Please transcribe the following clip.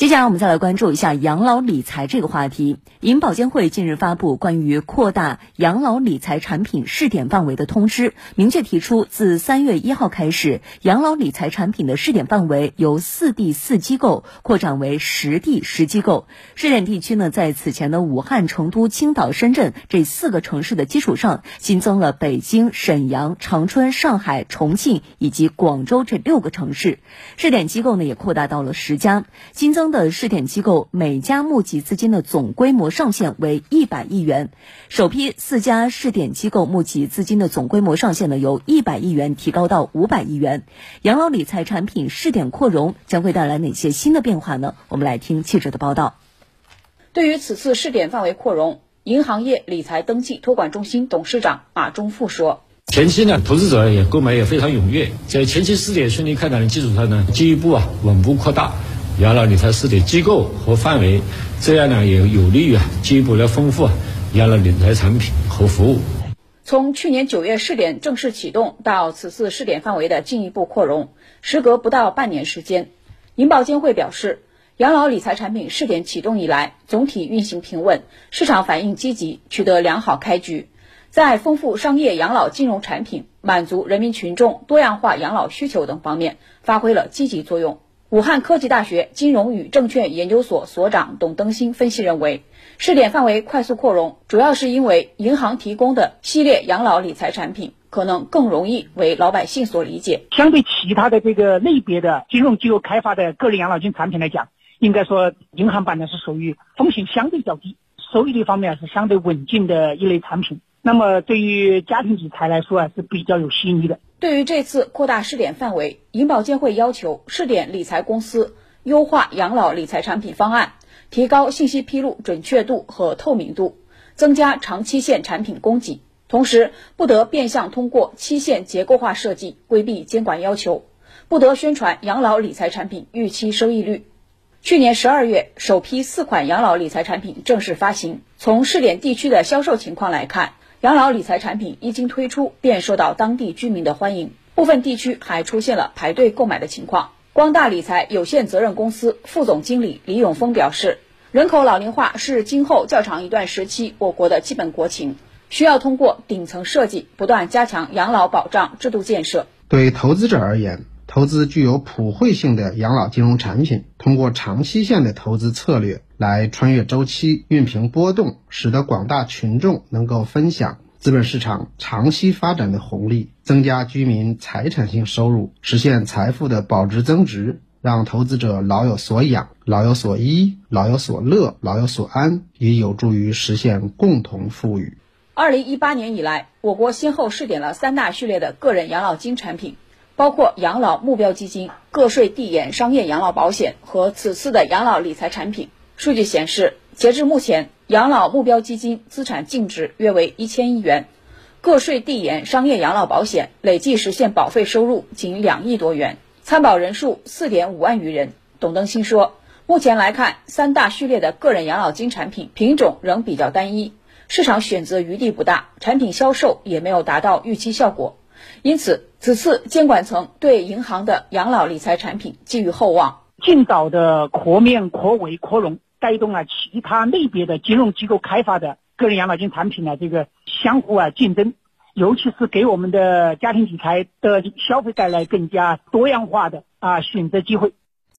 接下来我们再来关注一下养老理财这个话题。银保监会近日发布关于扩大养老理财产品试点范围的通知，明确提出，自三月一号开始，养老理财产品的试点范围由四地四机构扩展为十地十机构。试点地区呢，在此前的武汉、成都、青岛、深圳这四个城市的基础上，新增了北京、沈阳、长春、上海、重庆以及广州这六个城市。试点机构呢，也扩大到了十家，新增。的试点机构每家募集资金的总规模上限为一百亿元，首批四家试点机构募集资金的总规模上限呢，由一百亿元提高到五百亿元。养老理财产品试点扩容将会带来哪些新的变化呢？我们来听记者的报道。对于此次试点范围扩容，银行业理财登记托管中心董事长马忠富说：“前期呢，投资者也购买也非常踊跃，在前期试点顺利开展的基础上呢，进一步啊稳步扩大。”养老理财试点机构和范围，这样呢也有利于啊进一步来丰富养老理财产品和服务。从去年九月试点正式启动到此次试点范围的进一步扩容，时隔不到半年时间。银保监会表示，养老理财产品试点启动以来，总体运行平稳，市场反应积极，取得良好开局，在丰富商业养老金融产品、满足人民群众多样化养老需求等方面发挥了积极作用。武汉科技大学金融与证券研究所所长董登新分析认为，试点范围快速扩容，主要是因为银行提供的系列养老理财产品可能更容易为老百姓所理解。相对其他的这个类别的金融机构开发的个人养老金产品来讲，应该说银行版呢是属于风险相对较低、收益率方面是相对稳健的一类产品。那么对于家庭理财来说啊是比较有吸引力的。对于这次扩大试点范围，银保监会要求试点理财公司优化养老理财产品方案，提高信息披露准确度和透明度，增加长期限产品供给。同时，不得变相通过期限结构化设计规避监管要求，不得宣传养老理财产品预期收益率。去年十二月，首批四款养老理财产品正式发行。从试点地区的销售情况来看，养老理财产品一经推出，便受到当地居民的欢迎，部分地区还出现了排队购买的情况。光大理财有限责任公司副总经理李永峰表示，人口老龄化是今后较长一段时期我国的基本国情，需要通过顶层设计，不断加强养老保障制度建设。对投资者而言，投资具有普惠性的养老金融产品，通过长期限的投资策略来穿越周期、熨平波动，使得广大群众能够分享资本市场长期发展的红利，增加居民财产性收入，实现财富的保值增值，让投资者老有所养、老有所依、老有所乐、老有所安，也有助于实现共同富裕。二零一八年以来，我国先后试点了三大序列的个人养老金产品。包括养老目标基金、个税递延商业养老保险和此次的养老理财产品。数据显示，截至目前，养老目标基金资产净值约为一千亿元，个税递延商业养老保险累计实现保费收入仅两亿多元，参保人数四点五万余人。董登新说，目前来看，三大序列的个人养老金产品品种仍比较单一，市场选择余地不大，产品销售也没有达到预期效果。因此，此次监管层对银行的养老理财产品寄予厚望。尽早的扩面、扩围、扩容，带动了其他类别的金融机构开发的个人养老金产品的这个相互啊竞争，尤其是给我们的家庭理财的消费带来更加多样化的啊选择机会。